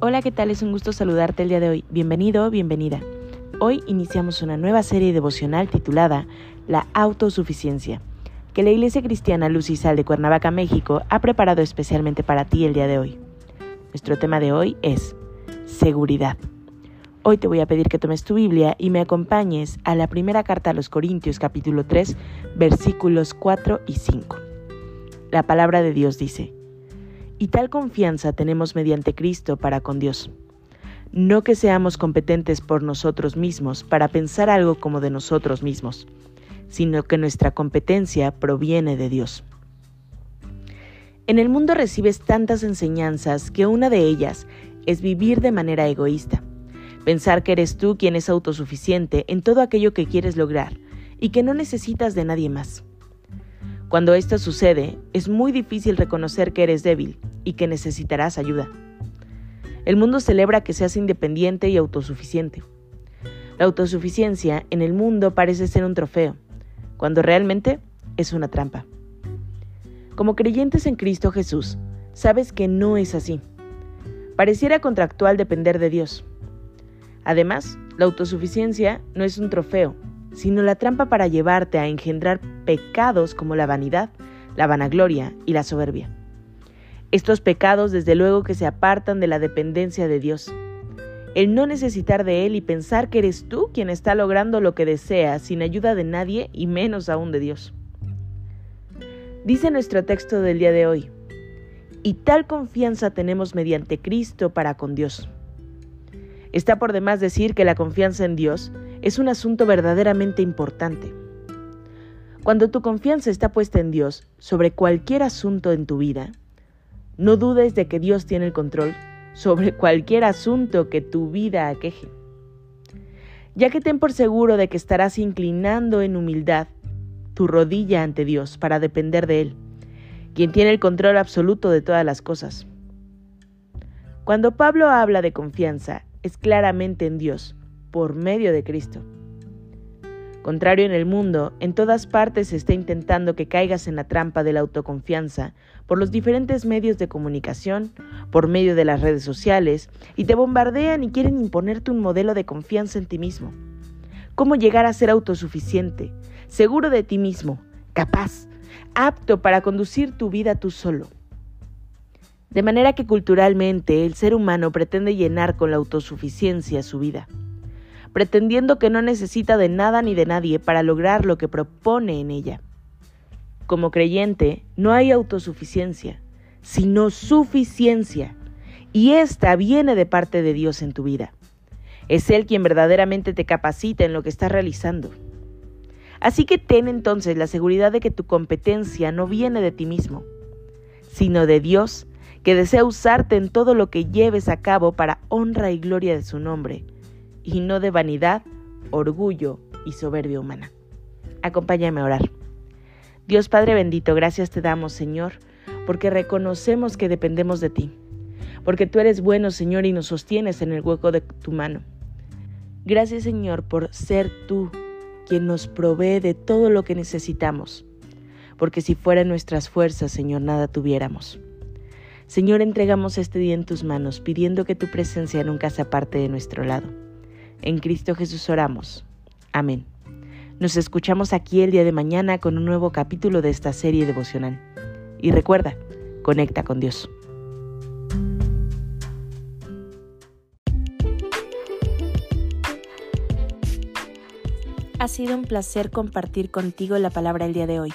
Hola, ¿qué tal? Es un gusto saludarte el día de hoy. Bienvenido, bienvenida. Hoy iniciamos una nueva serie devocional titulada La autosuficiencia, que la Iglesia Cristiana Luz y Sal de Cuernavaca, México, ha preparado especialmente para ti el día de hoy. Nuestro tema de hoy es seguridad. Hoy te voy a pedir que tomes tu Biblia y me acompañes a la primera carta a los Corintios capítulo 3 versículos 4 y 5. La palabra de Dios dice, y tal confianza tenemos mediante Cristo para con Dios. No que seamos competentes por nosotros mismos para pensar algo como de nosotros mismos, sino que nuestra competencia proviene de Dios. En el mundo recibes tantas enseñanzas que una de ellas es vivir de manera egoísta, pensar que eres tú quien es autosuficiente en todo aquello que quieres lograr y que no necesitas de nadie más. Cuando esto sucede, es muy difícil reconocer que eres débil y que necesitarás ayuda. El mundo celebra que seas independiente y autosuficiente. La autosuficiencia en el mundo parece ser un trofeo, cuando realmente es una trampa. Como creyentes en Cristo Jesús, sabes que no es así. Pareciera contractual depender de Dios. Además, la autosuficiencia no es un trofeo, sino la trampa para llevarte a engendrar pecados como la vanidad, la vanagloria y la soberbia. Estos pecados desde luego que se apartan de la dependencia de Dios. El no necesitar de Él y pensar que eres tú quien está logrando lo que deseas sin ayuda de nadie y menos aún de Dios. Dice nuestro texto del día de hoy, y tal confianza tenemos mediante Cristo para con Dios. Está por demás decir que la confianza en Dios es un asunto verdaderamente importante. Cuando tu confianza está puesta en Dios sobre cualquier asunto en tu vida, no dudes de que Dios tiene el control sobre cualquier asunto que tu vida aqueje. Ya que ten por seguro de que estarás inclinando en humildad tu rodilla ante Dios para depender de Él, quien tiene el control absoluto de todas las cosas. Cuando Pablo habla de confianza, es claramente en Dios, por medio de Cristo. Contrario en el mundo, en todas partes se está intentando que caigas en la trampa de la autoconfianza por los diferentes medios de comunicación, por medio de las redes sociales, y te bombardean y quieren imponerte un modelo de confianza en ti mismo. Cómo llegar a ser autosuficiente, seguro de ti mismo, capaz, apto para conducir tu vida tú solo. De manera que culturalmente el ser humano pretende llenar con la autosuficiencia su vida pretendiendo que no necesita de nada ni de nadie para lograr lo que propone en ella. Como creyente, no hay autosuficiencia, sino suficiencia, y esta viene de parte de Dios en tu vida. Es Él quien verdaderamente te capacita en lo que estás realizando. Así que ten entonces la seguridad de que tu competencia no viene de ti mismo, sino de Dios, que desea usarte en todo lo que lleves a cabo para honra y gloria de su nombre y no de vanidad, orgullo y soberbia humana. Acompáñame a orar. Dios Padre bendito, gracias te damos, Señor, porque reconocemos que dependemos de ti, porque tú eres bueno, Señor, y nos sostienes en el hueco de tu mano. Gracias, Señor, por ser tú quien nos provee de todo lo que necesitamos, porque si fueran nuestras fuerzas, Señor, nada tuviéramos. Señor, entregamos este día en tus manos, pidiendo que tu presencia nunca se aparte de nuestro lado. En Cristo Jesús oramos. Amén. Nos escuchamos aquí el día de mañana con un nuevo capítulo de esta serie devocional. Y recuerda, conecta con Dios. Ha sido un placer compartir contigo la palabra el día de hoy.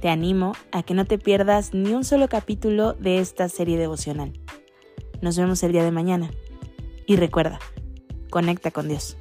Te animo a que no te pierdas ni un solo capítulo de esta serie devocional. Nos vemos el día de mañana. Y recuerda, Conecta con Dios.